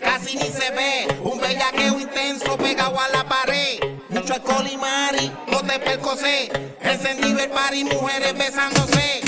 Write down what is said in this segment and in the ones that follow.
casi ni se ve. Un bellaqueo intenso pegado a la pared. Mucho alcohol y no te percosé. Encendido el par y mujeres besándose.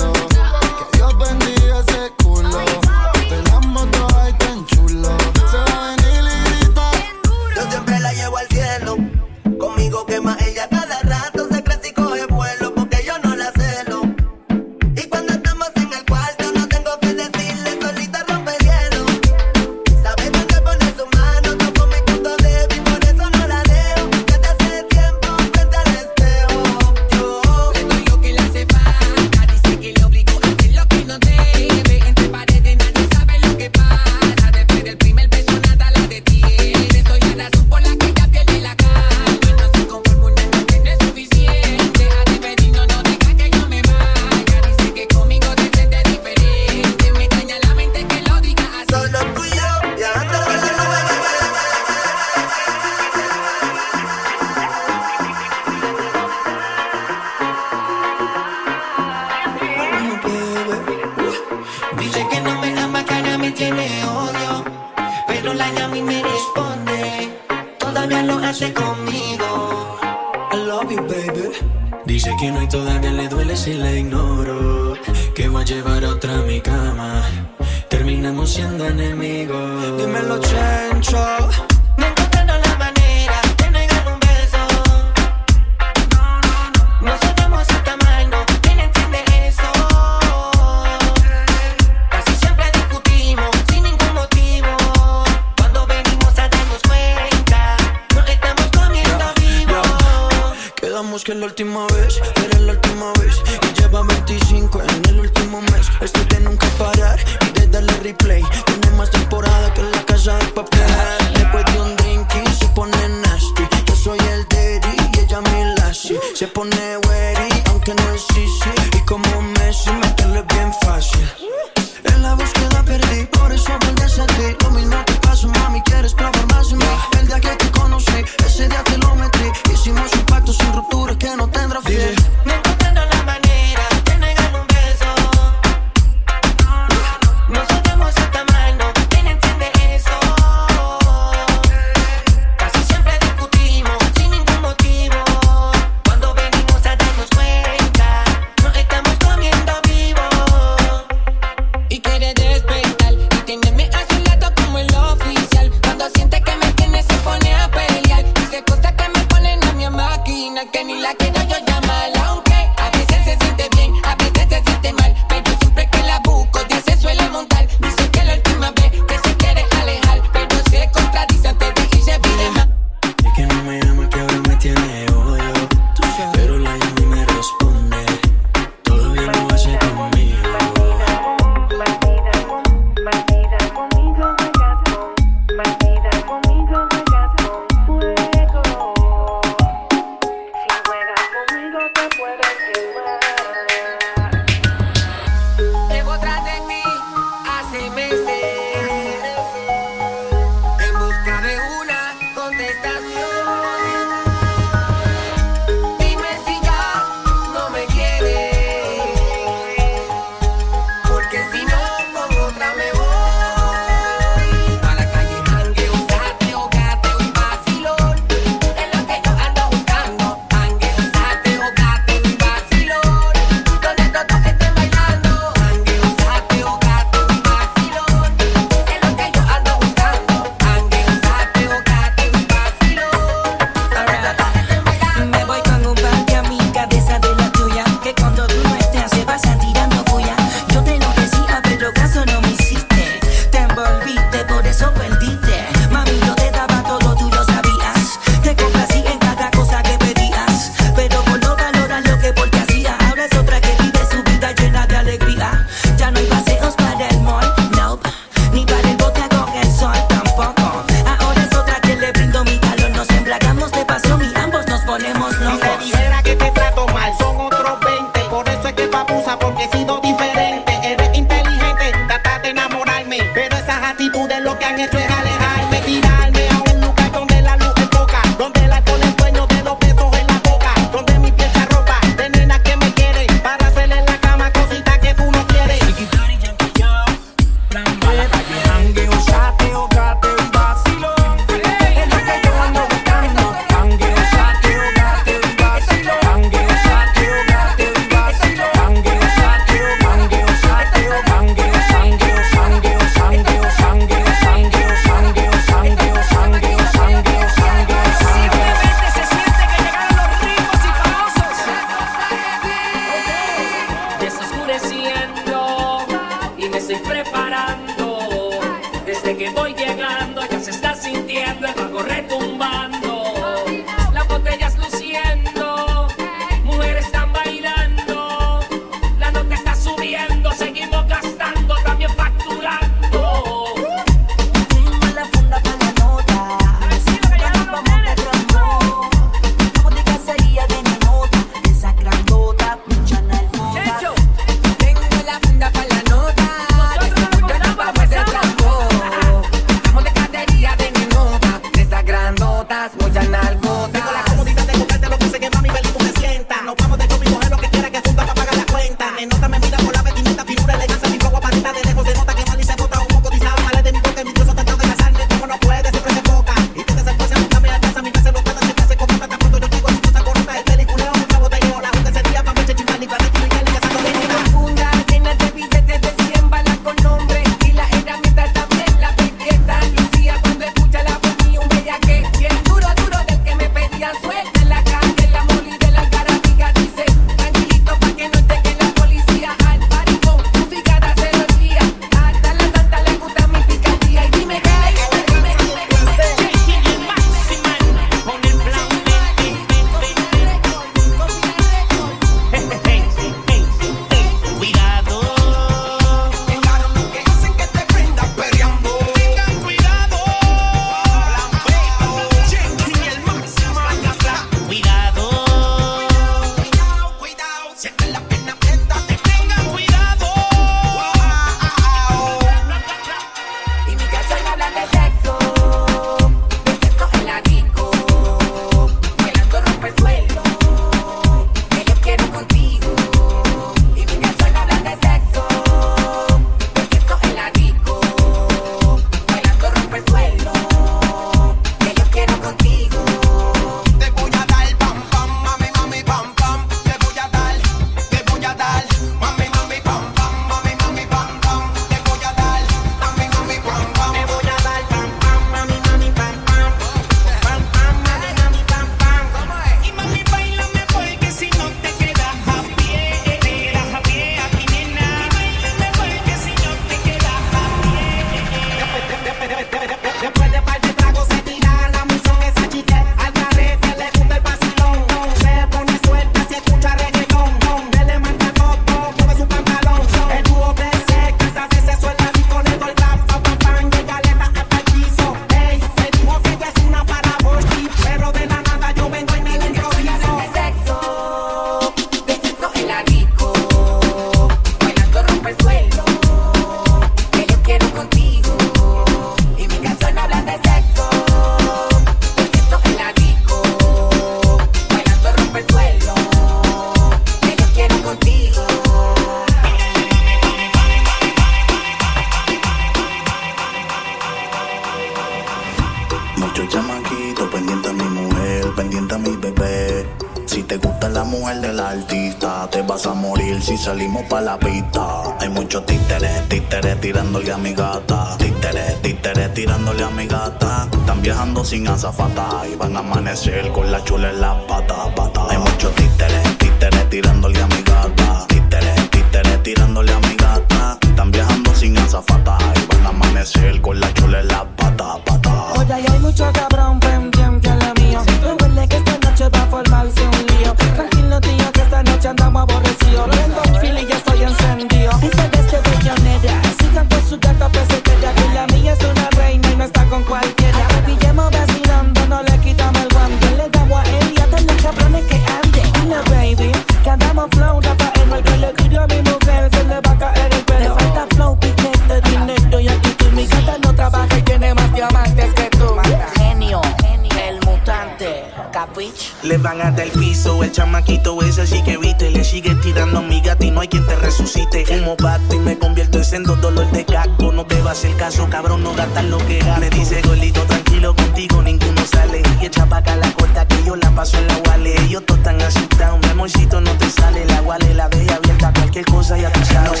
Capuch. Le van a dar piso, el chamaquito es así que viste. Le sigue tirando a mi gato y no hay quien te resucite. Como pato y me convierto en sendo dolor de casco. No te va a hacer caso, cabrón, no gastas lo que gasto. Me dice golito, tranquilo contigo, ninguno sale. Y echa pa' acá la corta que yo la paso en la wale. Ellos todos están asustados, mi amorcito no te sale. La wale la ve abierta, cualquier cosa ya tú sabes.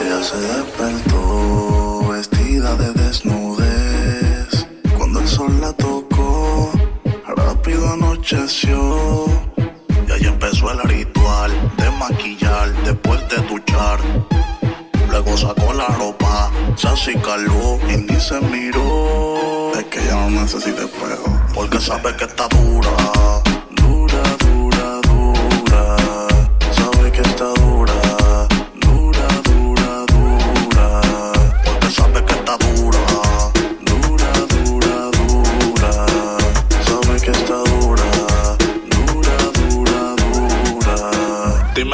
Ella se despertó vestida de desnudo el sol la tocó, rápido anocheció. Y ahí empezó el ritual de maquillar después de duchar. Luego sacó la ropa, se acicaló y ni se miró. Es que ya no necesita espejo, porque sabe que está dura.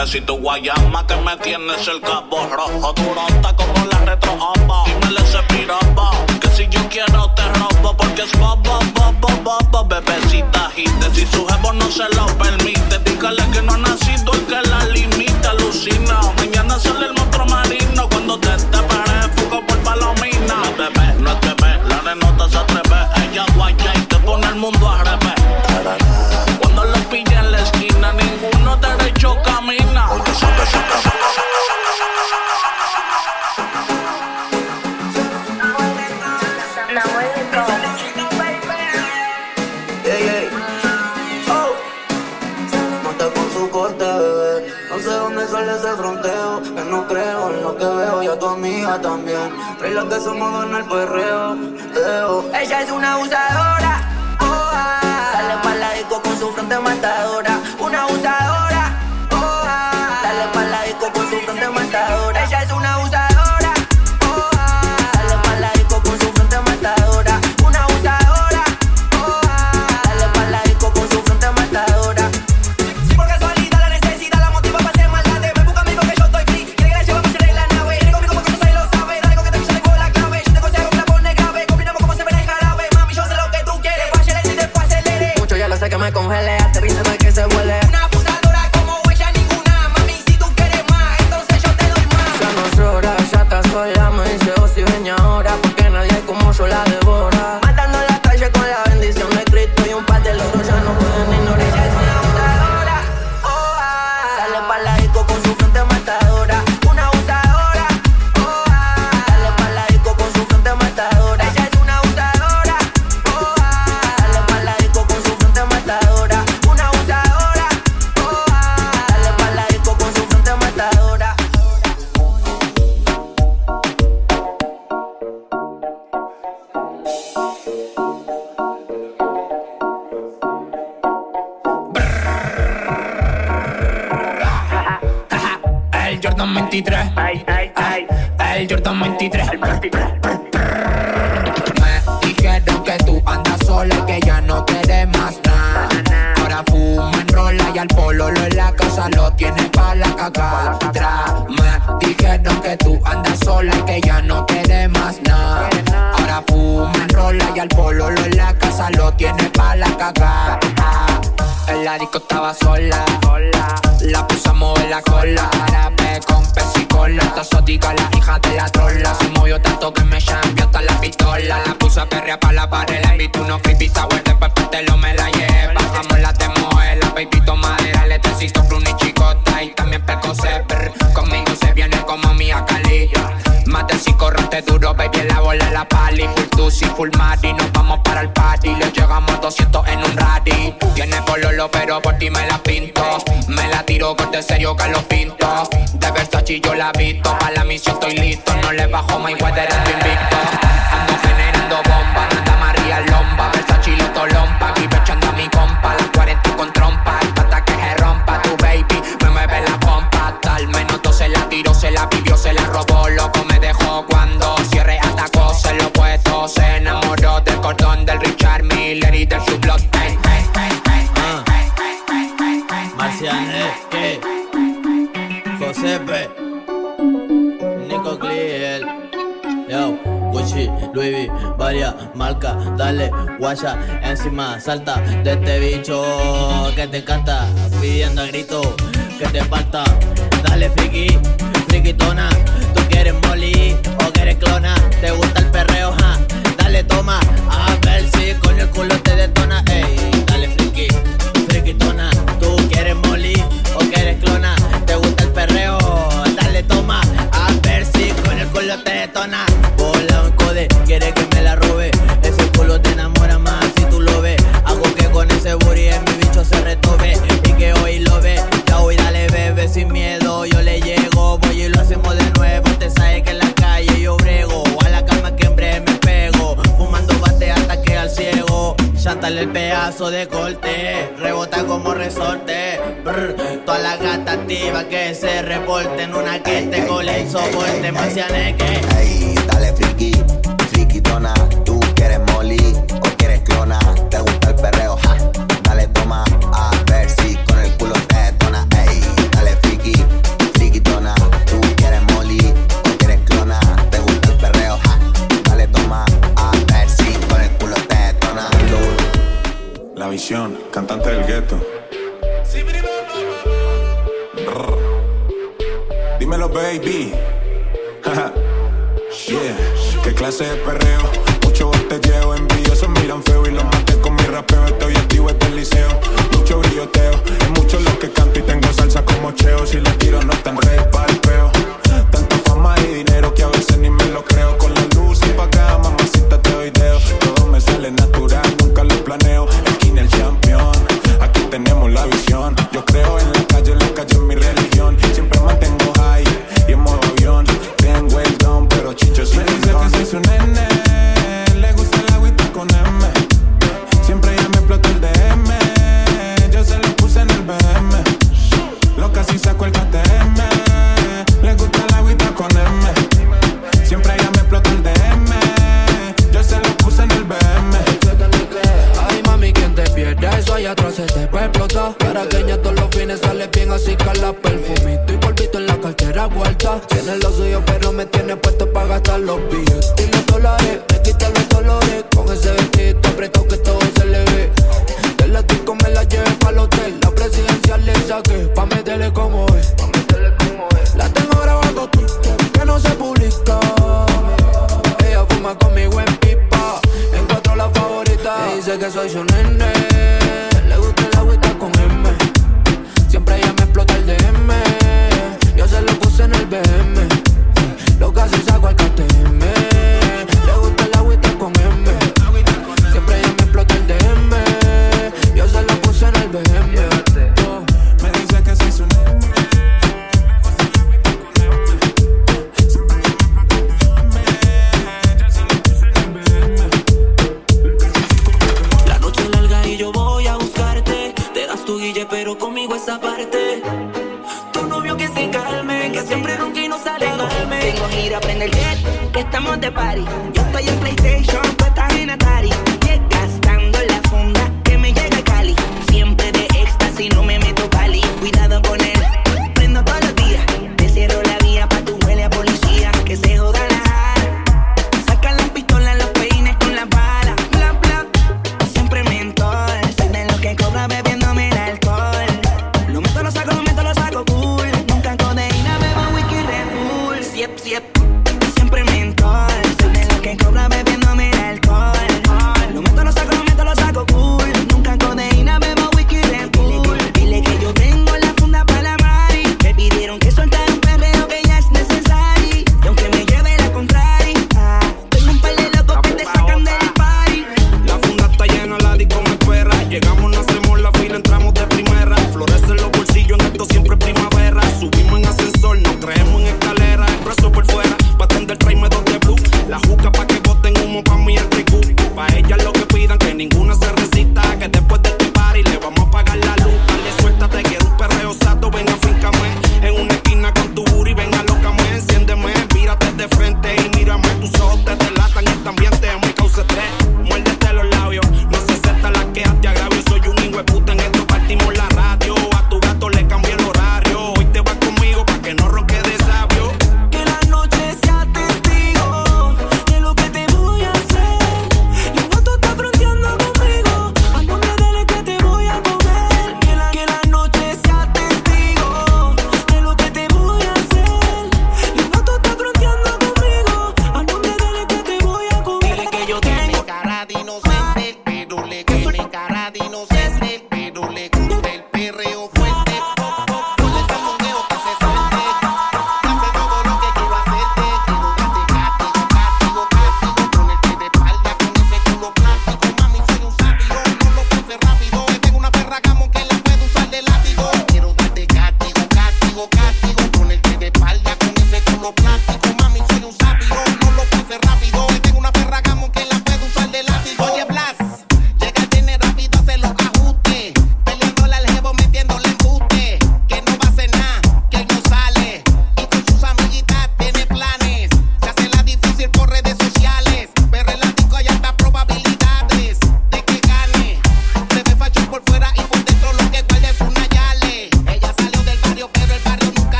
Mesito Guayama que me tienes el cabo rojo. Durota como la retro -omba. Dímele ese piropo. Que si yo quiero te robo. Porque es bobo, bobo, bobo. Bebecita hit. Si su jevo no se lo permite. Dígale que no ha nacido el que la limita. Alucina. Mañana sale el lo que somos dos en el perreo. Ella es una abusadora. Oh, ah. Sale para la disco con su frente matadora. por ti me la pinto. Me la tiro corte serio que lo pinto. De Versace yo la visto, para la misión estoy listo. No le bajo my weather, invicto. dale, guaya, encima, salta de este bicho que te encanta, pidiendo a grito que te falta. Dale, friki, frikitona. de corte, rebota como resorte. Brr, todas las gatas activas que se reporten, una que te cole el soporte, que. Ey, dale friki, friki tona, tú quieres molly. baby. yeah, qué clase de perreo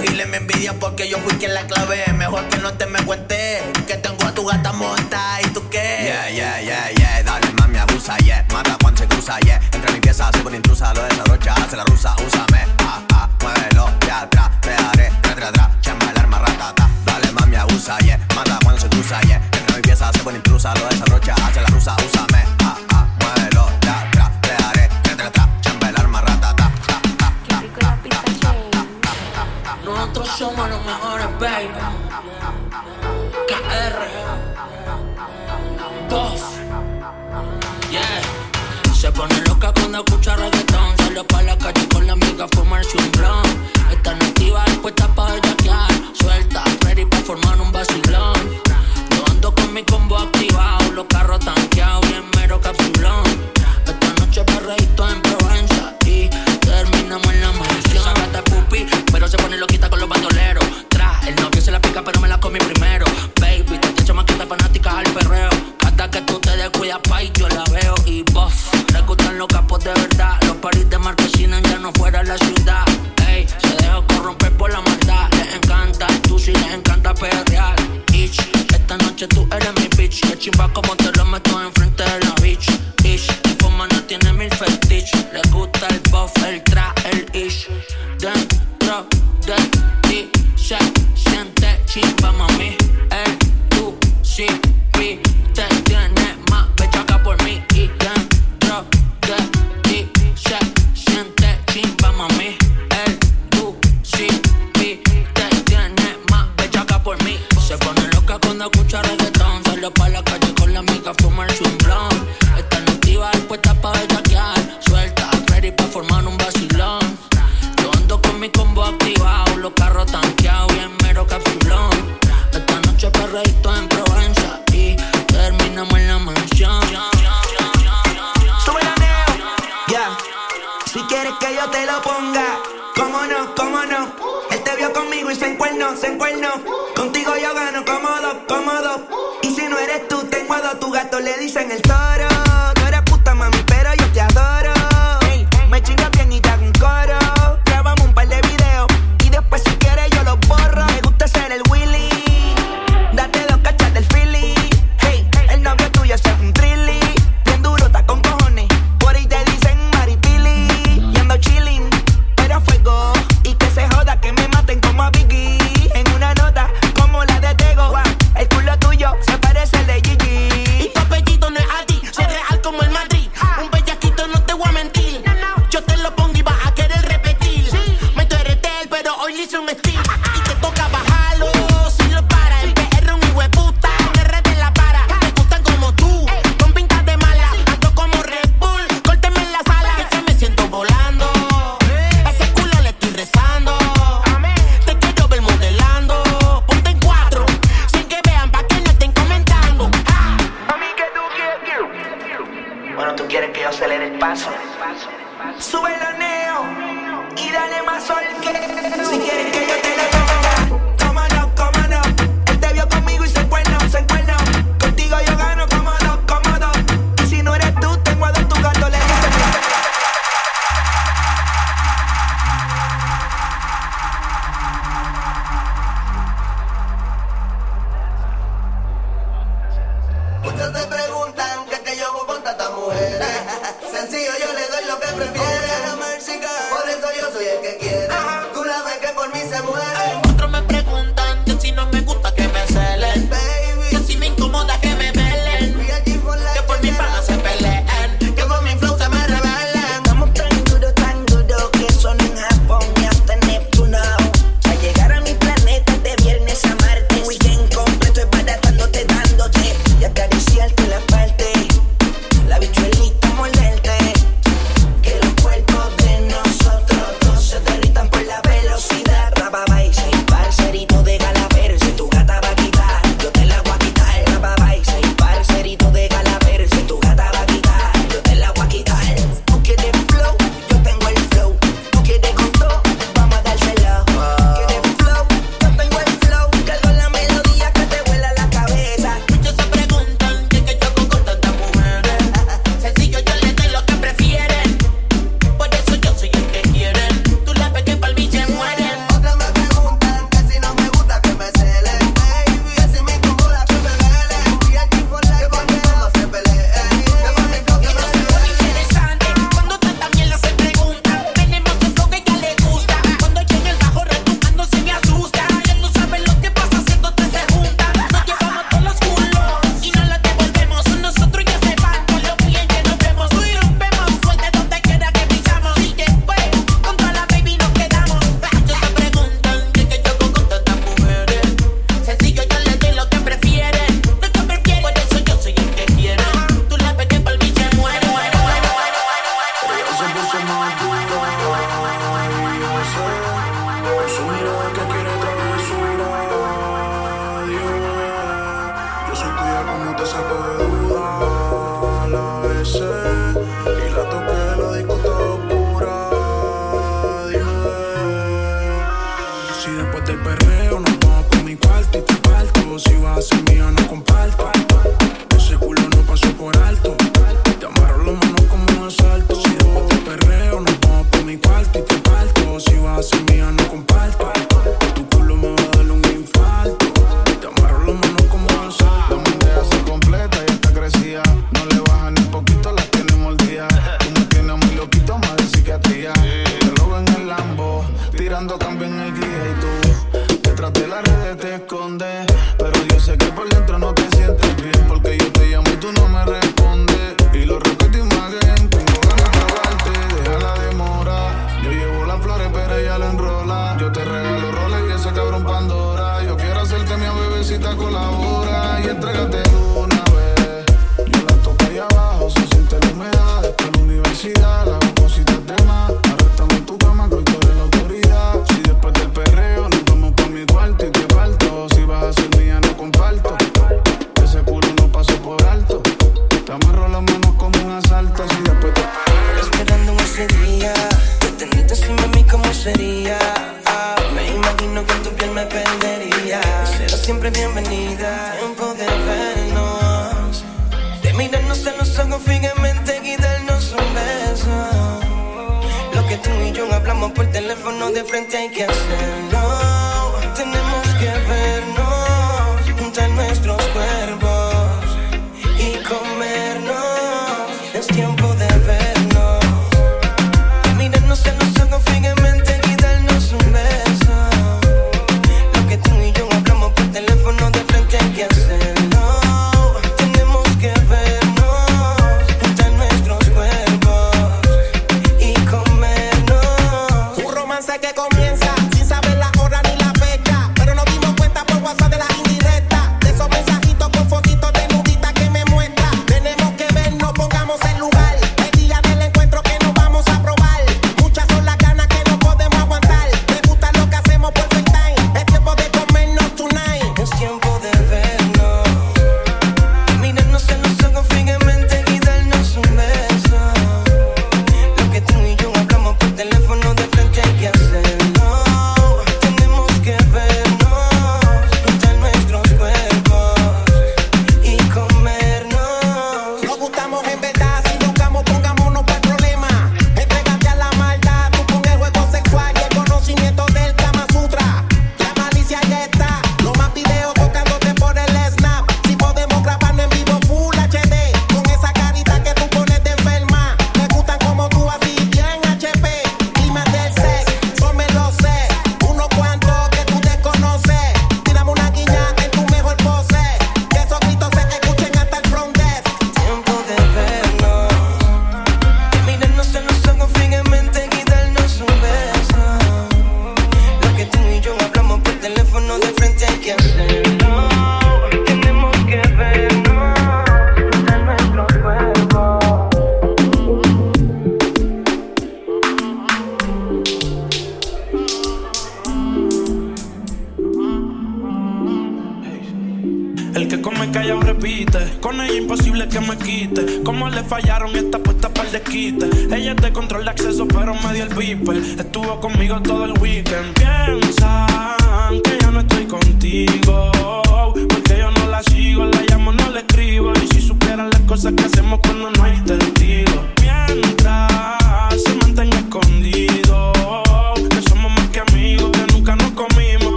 Los giles me envidian porque yo fui quien la clavé. Mejor que no te me cuentes que tengo a tu gata monta y tú qué. Yeah, yeah, yeah, yeah. Dale, mami, abusa, yeah. Mata cuando se cruza, yeah. Entre mi pieza, soy una intrusa, lo desabrocha, hace la rusa, úsame. Ah, ah, muévelo, de atrás, te daré, tra, tra, tra. El arma, ratata. Dale, mami, abusa, yeah. Mata cuando se cruza, yeah. Entre mi pieza, soy una intrusa, lo desabrocha, hace la rusa, úsame. Ah, ah. Somos los mejores, baby. KR. Dos. Yeah. Se pone loca cuando escucha reggaetón. Sale pa' la calle con la amiga a fumarse un.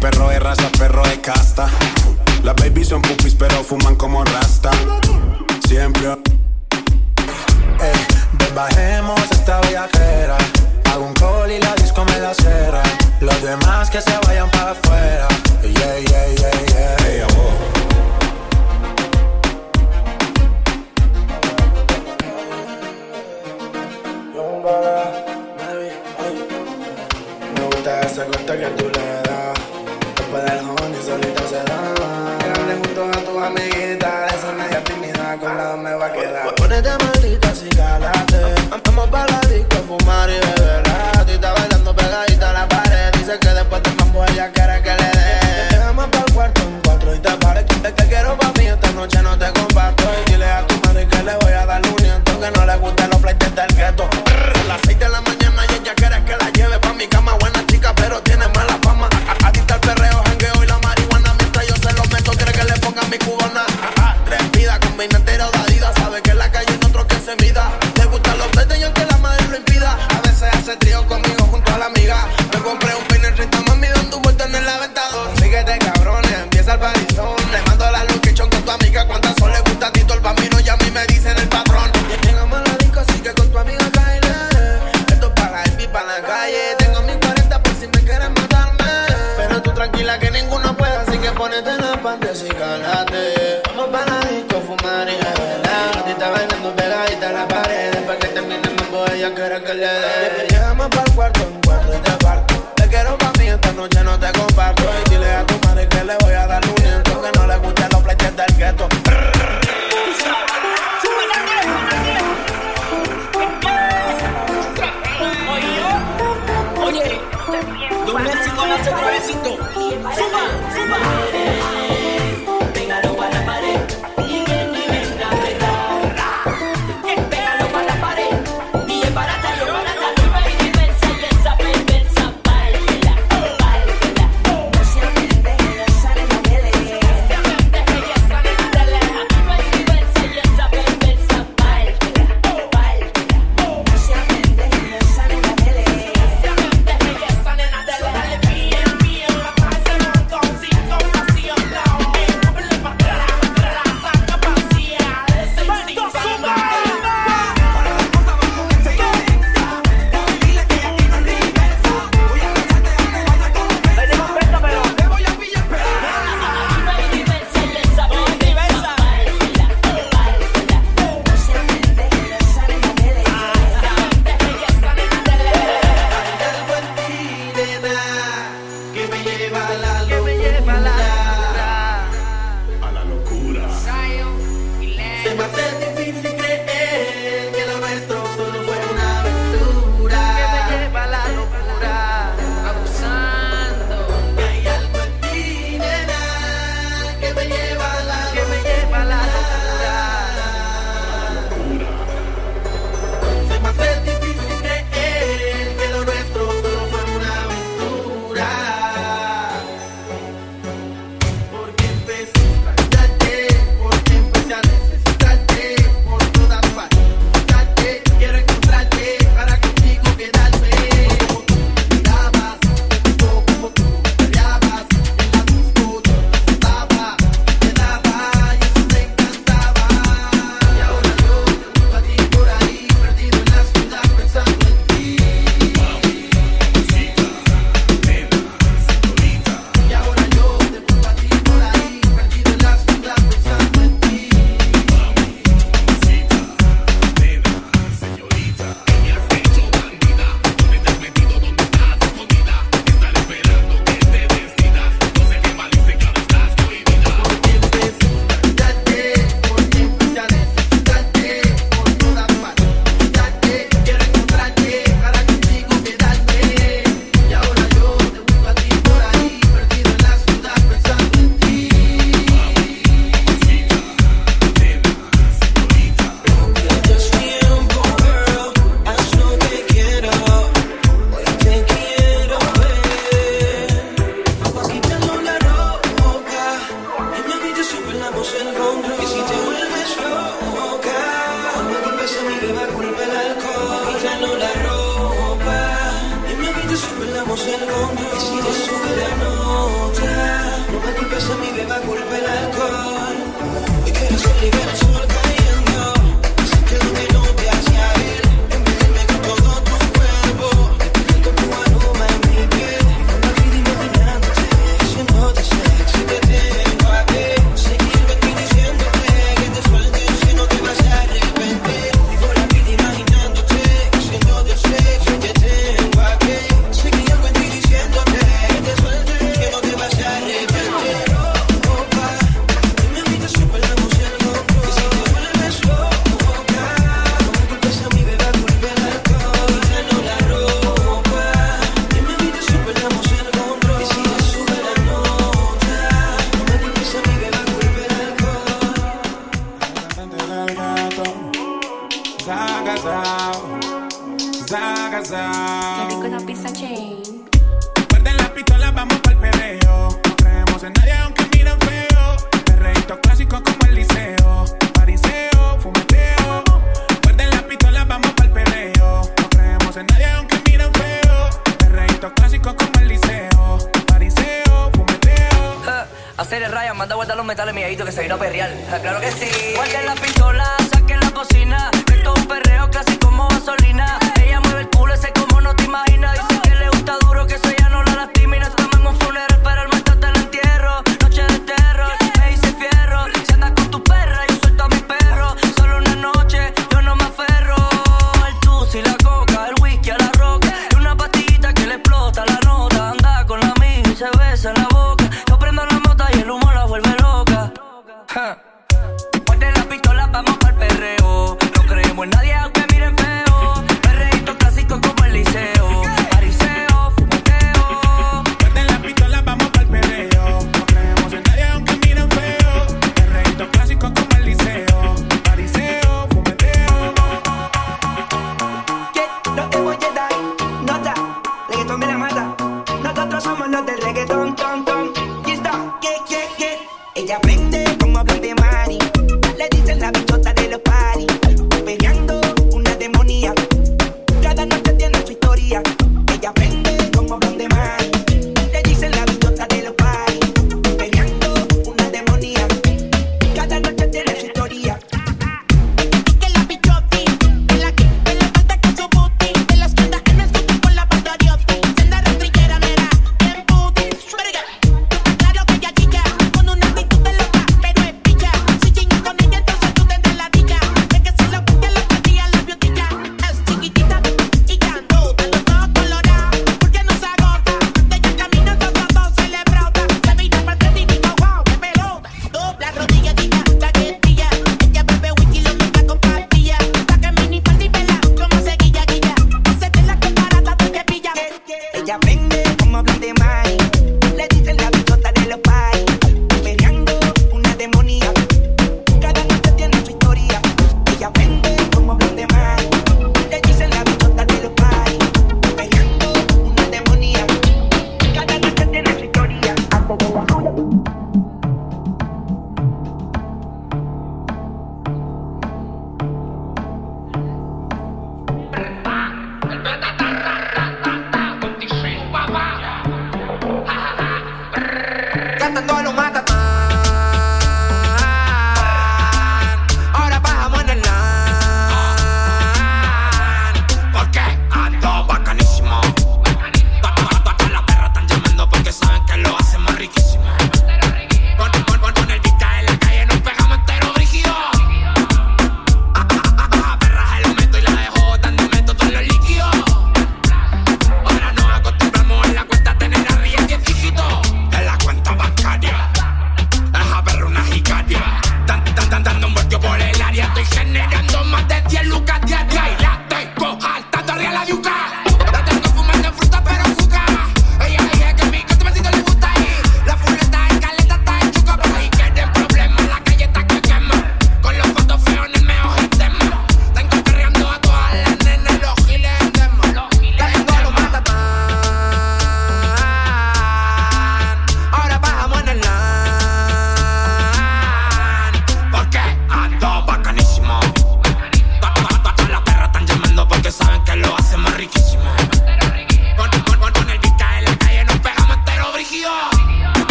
Perro de raza, perro de casta. Las baby son pupis, pero fuman como rasta. Siempre. Ey, bajemos esta viajera. Hago un call y la disco me la cera. Los demás que se vayan para afuera. Yeah, yeah, yeah, yeah. Hey. Me gusta esa costa que tú le me va a quedar. Ponete malita así cálate. Vamos para la disco a fumar y beber. La está bailando pegadita a la pared. Dice que después del mambo ella quiere que le dé. Te para el cuarto en cuatro y te pares. Que te quiero para mí esta noche no te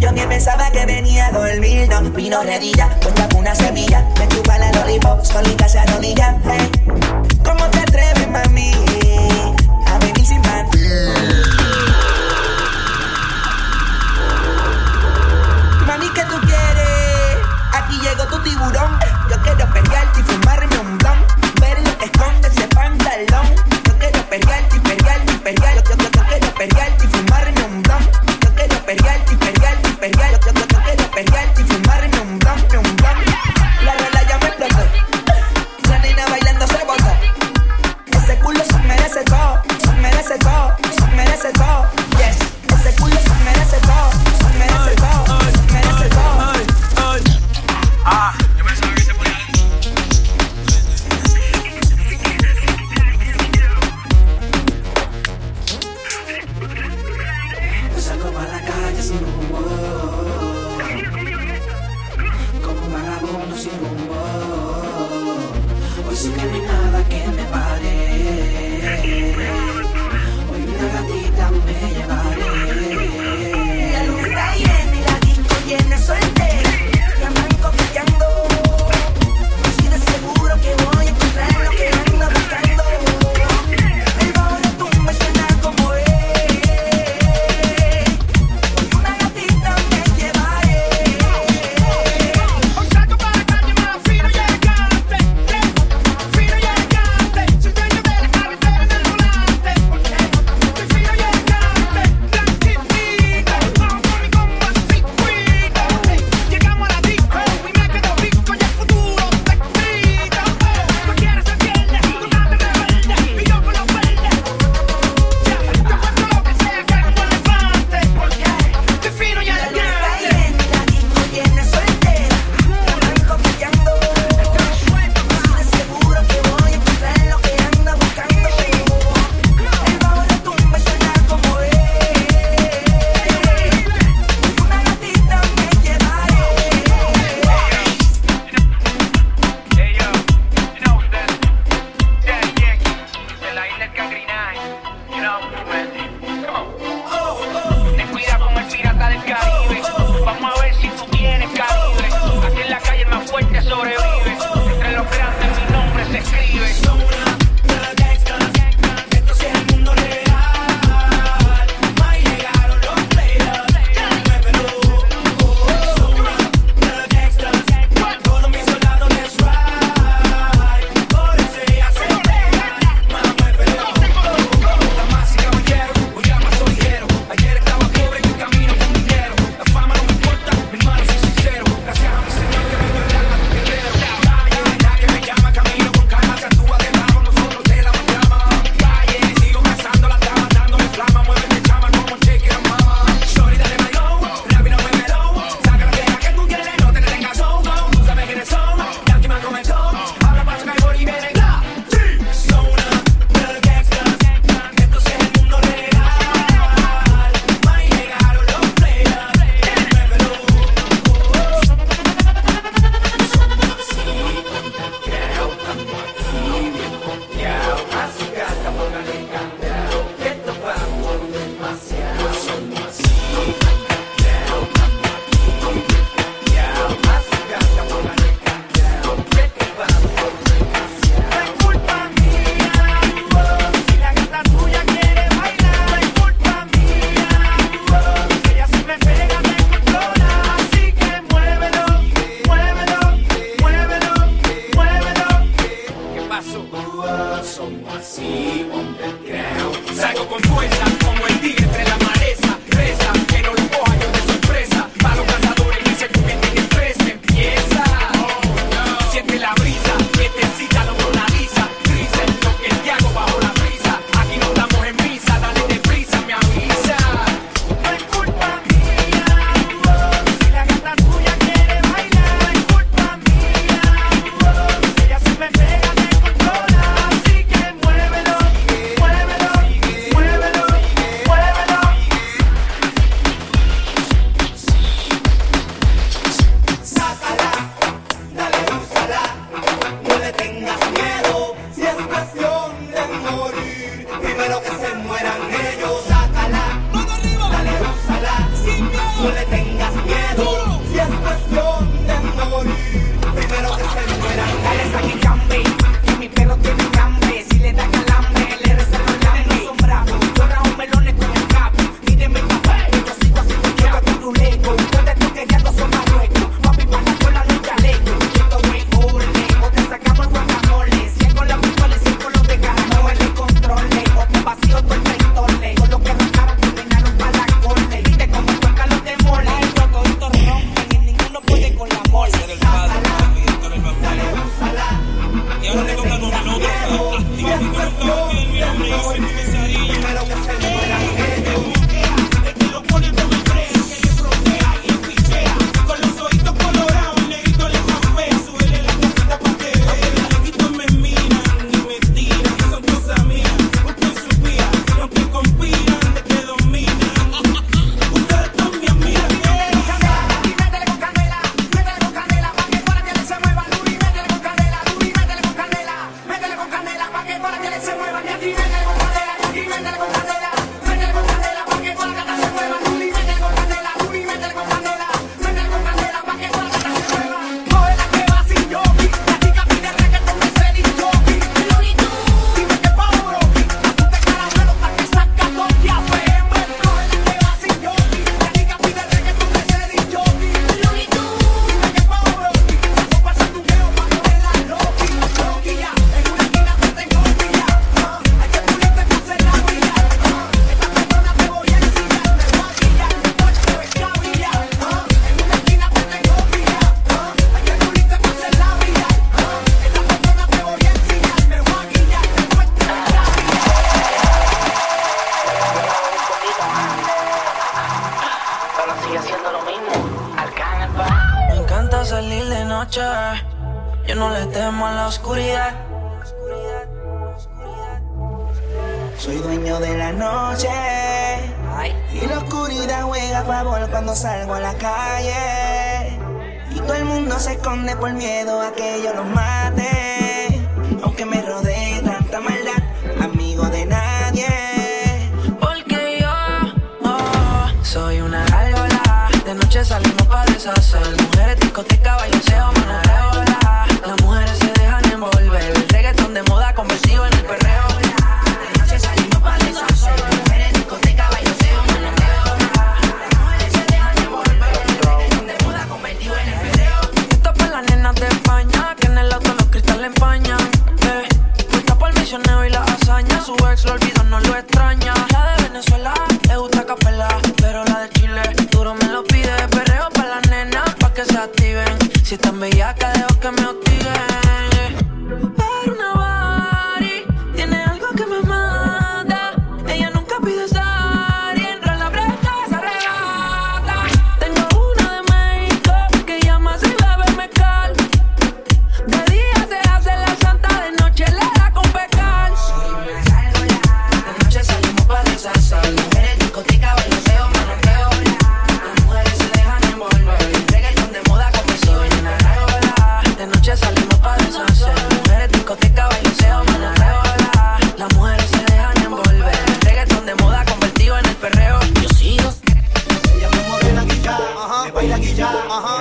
Yo ni pensaba que venía a dormir, no. Vino redilla, con una semilla. Me chupa la lollipop, solita se arrodilla. ¿Cómo te atreves, mami?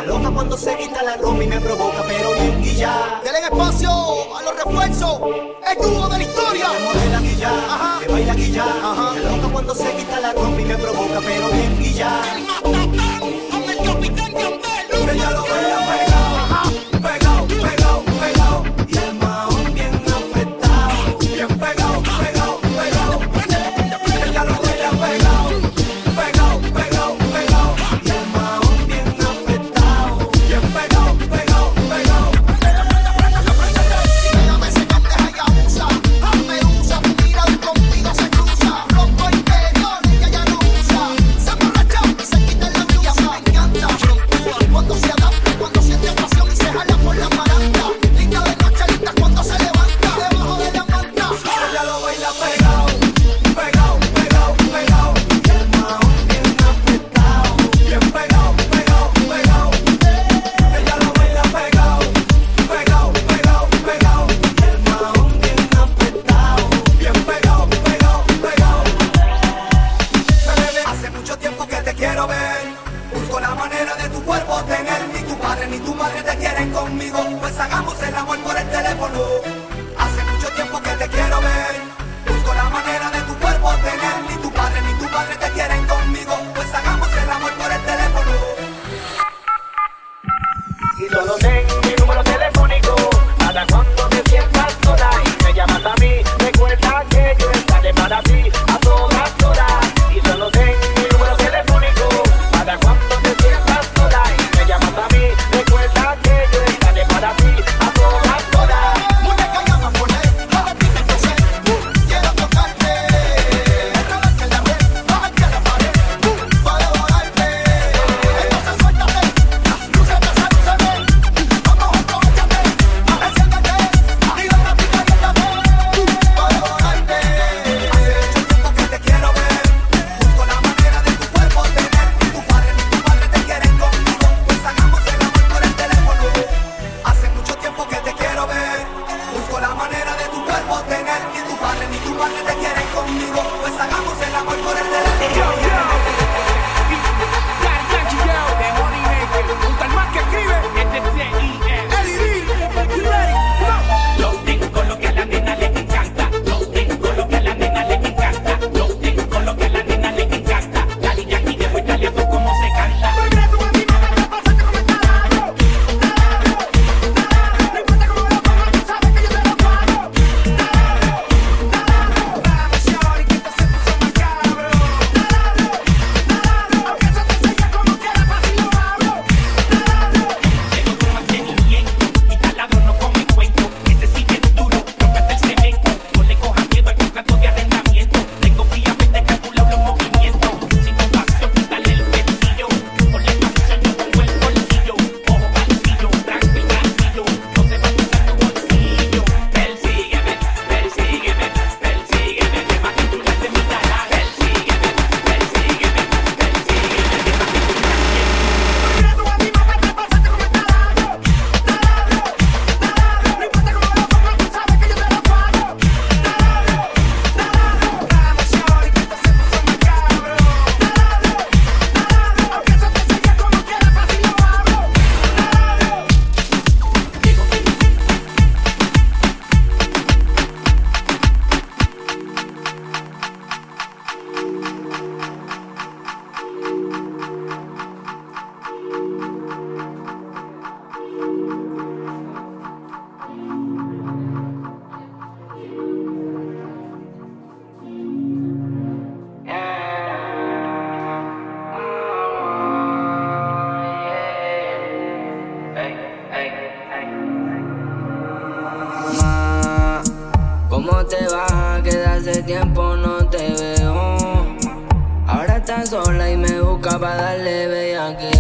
Loca cuando se quita la goma y me provoca, pero bien y ya. Espacio a los refuerzos, el dúo de la historia. Me la guilla, Ajá. me baila guilla, Ajá. loca cuando se quita la goma y me provoca, pero bien y ya. El matatán, con el capitán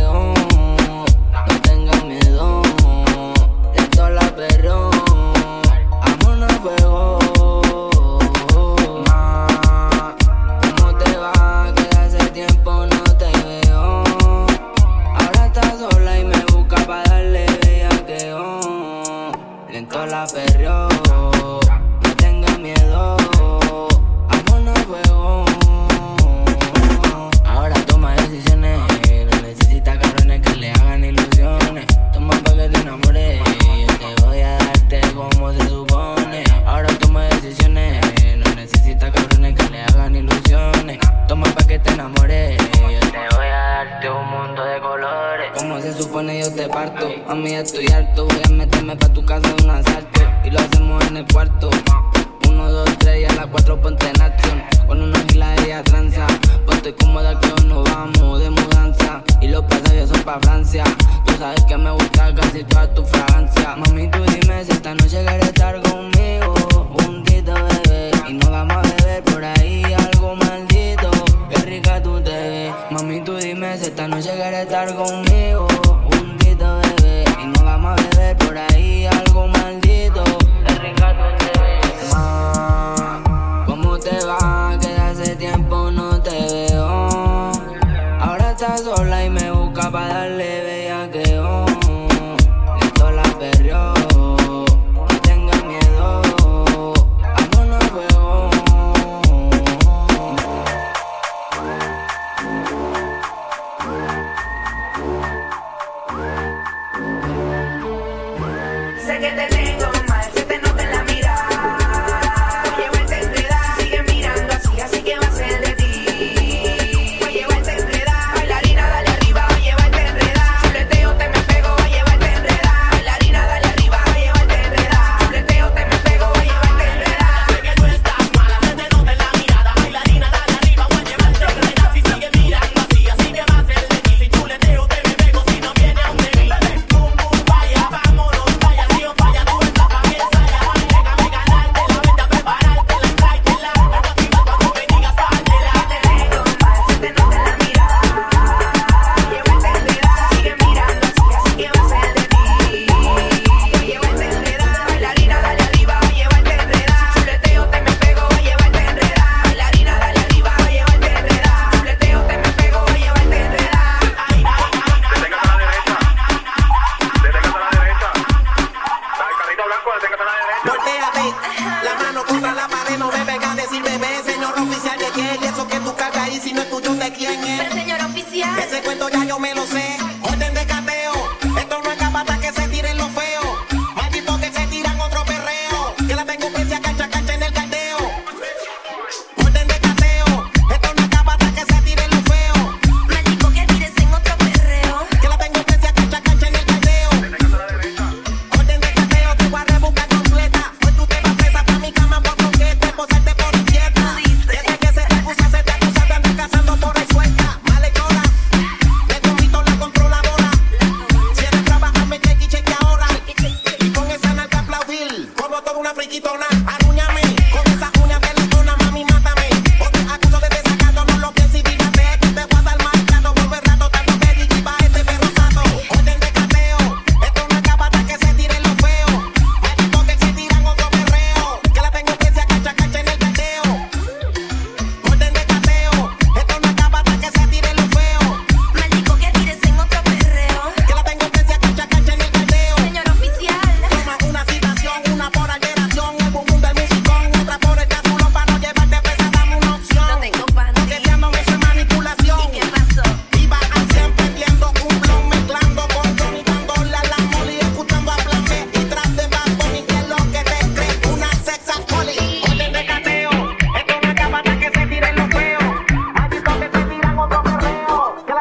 bellaqueo.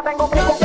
Perreo, que la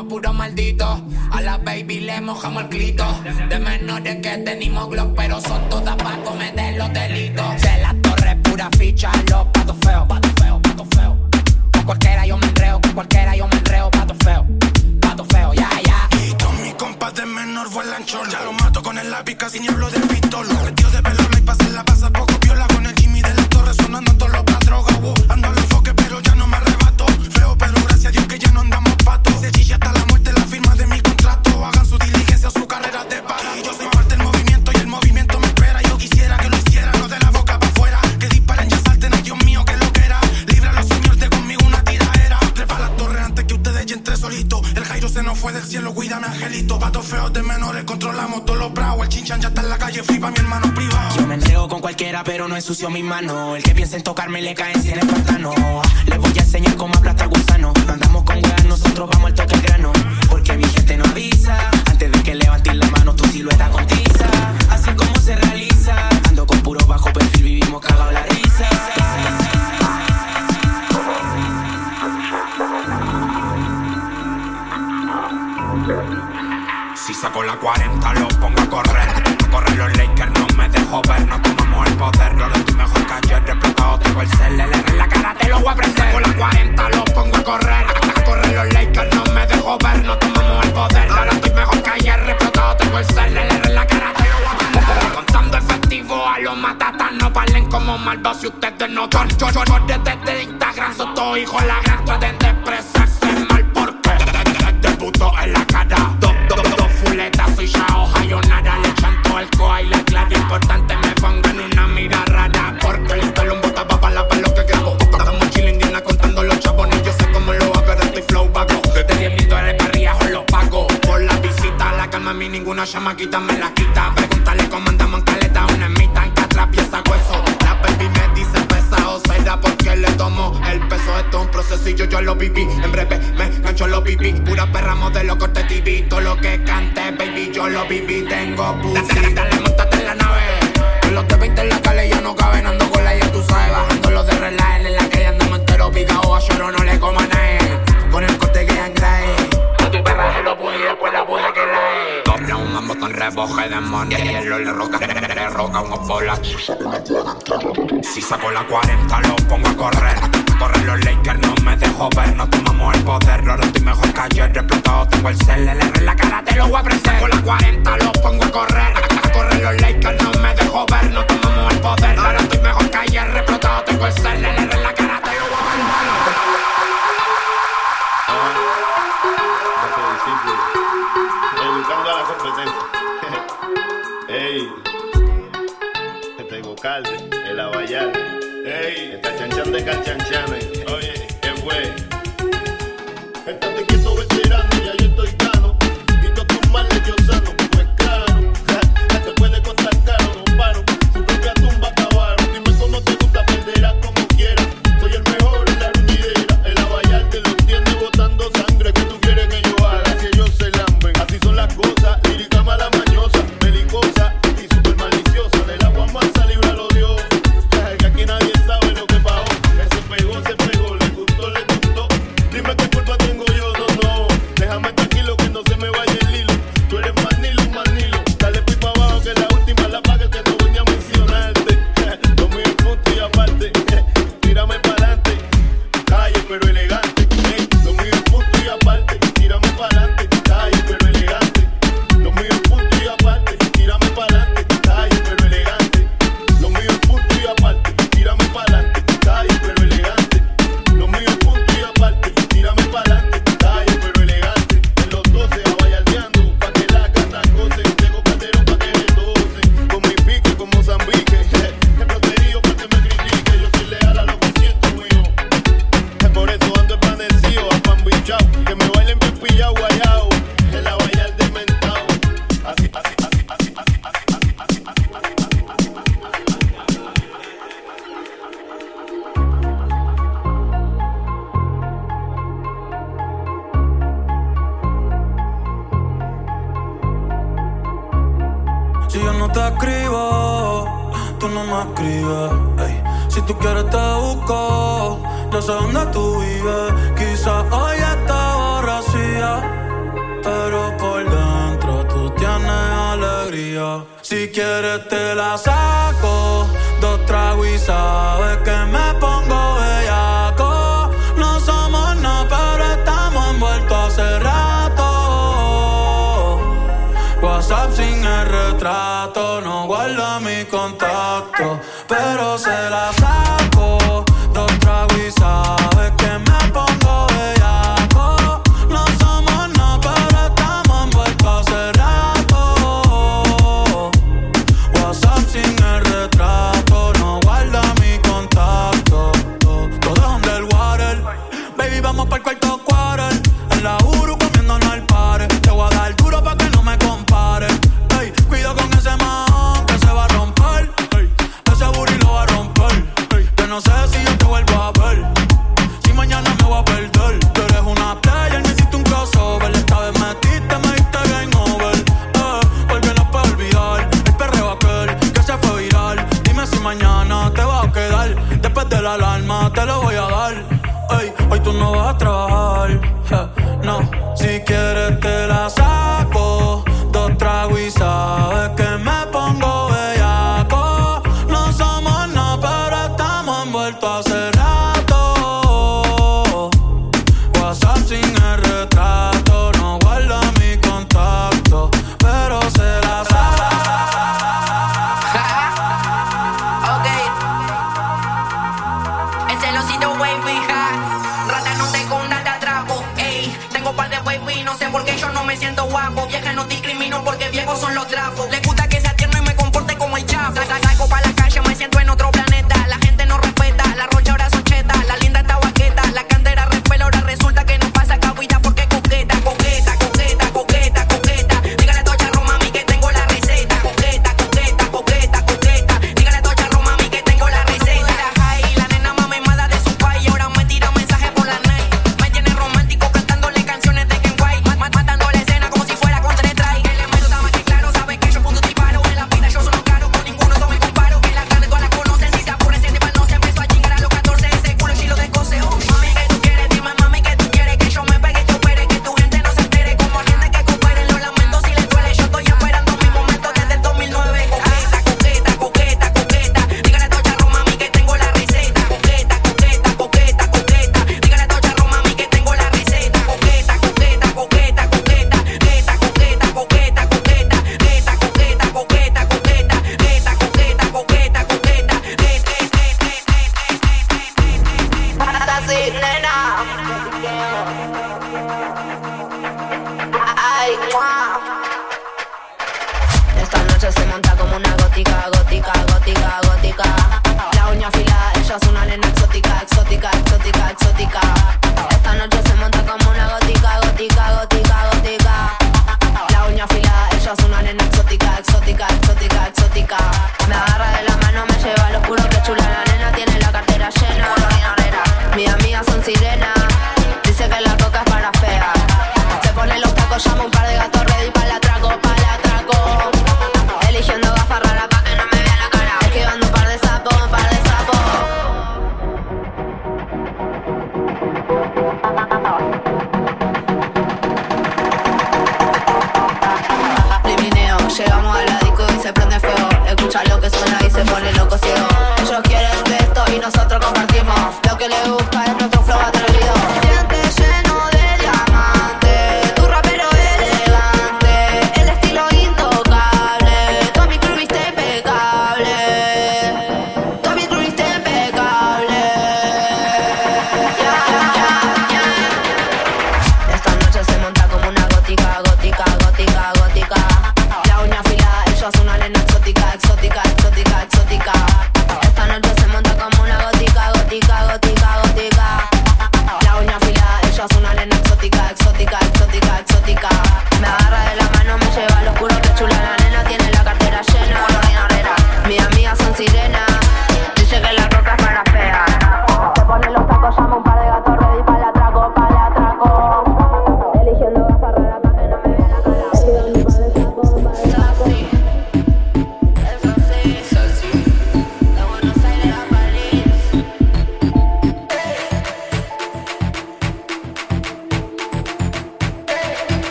somos puros. A la baby le mojamos el clito. De menores que tenemos glock, pero son todas para cometer los delitos. De las torres pura ficha, los patos feos, pato feo, pato feo. Con cualquiera yo me enreo, con cualquiera yo me enreo, pato feo, pato feo, ya, ya. Yeah. Y todos mis compas de menor vuelan cholo. Ya lo mato con el lápiz, casi ni hablo de pistola. Metido de pelo, me pasé la mi hermano privado. Yo me entrego con cualquiera, pero no ensucio mis manos. El que piense en tocarme le caen cien espartanos. Les voy a enseñar cómo aplastar gusano. No andamos con weas, nosotros vamos al toque al grano. Porque mi gente no avisa. Antes de que levantes la mano, tu silueta con tiza. Así como se realiza. Ando con puro bajo perfil, vivimos cagados la risa. Si saco la 40 lo pongo a correr A correr los Lakers no me dejo ver No tomamos el poder, no estoy mejor que ayer Explotado tengo el CLR en la cara, te lo voy a prender. Saco la 40 lo pongo a correr A los Lakers no me dejo ver No tomamos el poder, ahora estoy mejor que ayer Explotado tengo el CLR en la cara, te lo voy a prender. Contando efectivo a los matatas No valen como malvados si ustedes no son. Yo, yo, yo desde Instagram soy todo hijo la gran Traten de expresarse mal porque puto en la cara. Dos, dos, dos fuletas, soy Shao Hayonara Le chanto coa y la clave importante Me pongan una mira rara Porque el talón bota pa' para lo que grabo Estamos mochila indiana contando los chabones Yo sé cómo lo hago, ahora estoy flow vago. Desde 10 mil dólares para arriba los pago. Por la visita la calma a mí ninguna chamaquita me la quita. Pregúntale cómo el peso Esto es un proceso y yo, yo lo viví. En breve me gancho lo viví. Pura perra modelo corte TV Todo lo que cante baby yo lo viví. Tengo pussy. Dale, dale, montate en la nave. Con los de 20 en la calle ya no caben Ando con la ya tú sabes. Bajando los de relaje En la calle andamos entero picado A lloro no le como a nadie. Con el corte que angrae A tu perra se lo pude y después la pude que la he Dobla un mambo con reboje de money Hielo le roca, le roca unos bolas Si saco la 40 lo pongo a correr A correr los Lakers no me dejo ver No tomamos el poder, ahora estoy mejor que ayer Explotado tengo el CLR en la cara, te lo voy a prender. Saco la 40 lo pongo a correr A correr los Lakers no me dejo ver No tomamos el poder, ahora estoy mejor que ayer Explotado tengo el CLR en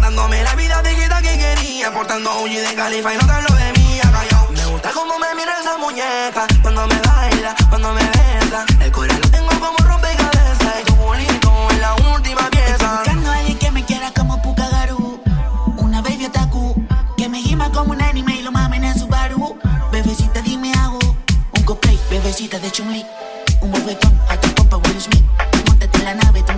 Dándome la vida de quita que quería. Portando OG de Califa y no tan lo de mía, callao. Me gusta cómo me mira esa muñeca. Cuando me baila, cuando me besa. El corazón lo tengo como rompecabezas. Y tu bolito es la última pieza. Buscando a alguien que me quiera como Pukagaru. Una baby otaku. Que me gima como un anime y lo mamen en su baru. Bebecita, dime hago. Un cosplay, bebecita de Chun-Li. Un bofetón a tu compa Will Smith. En la nave, tú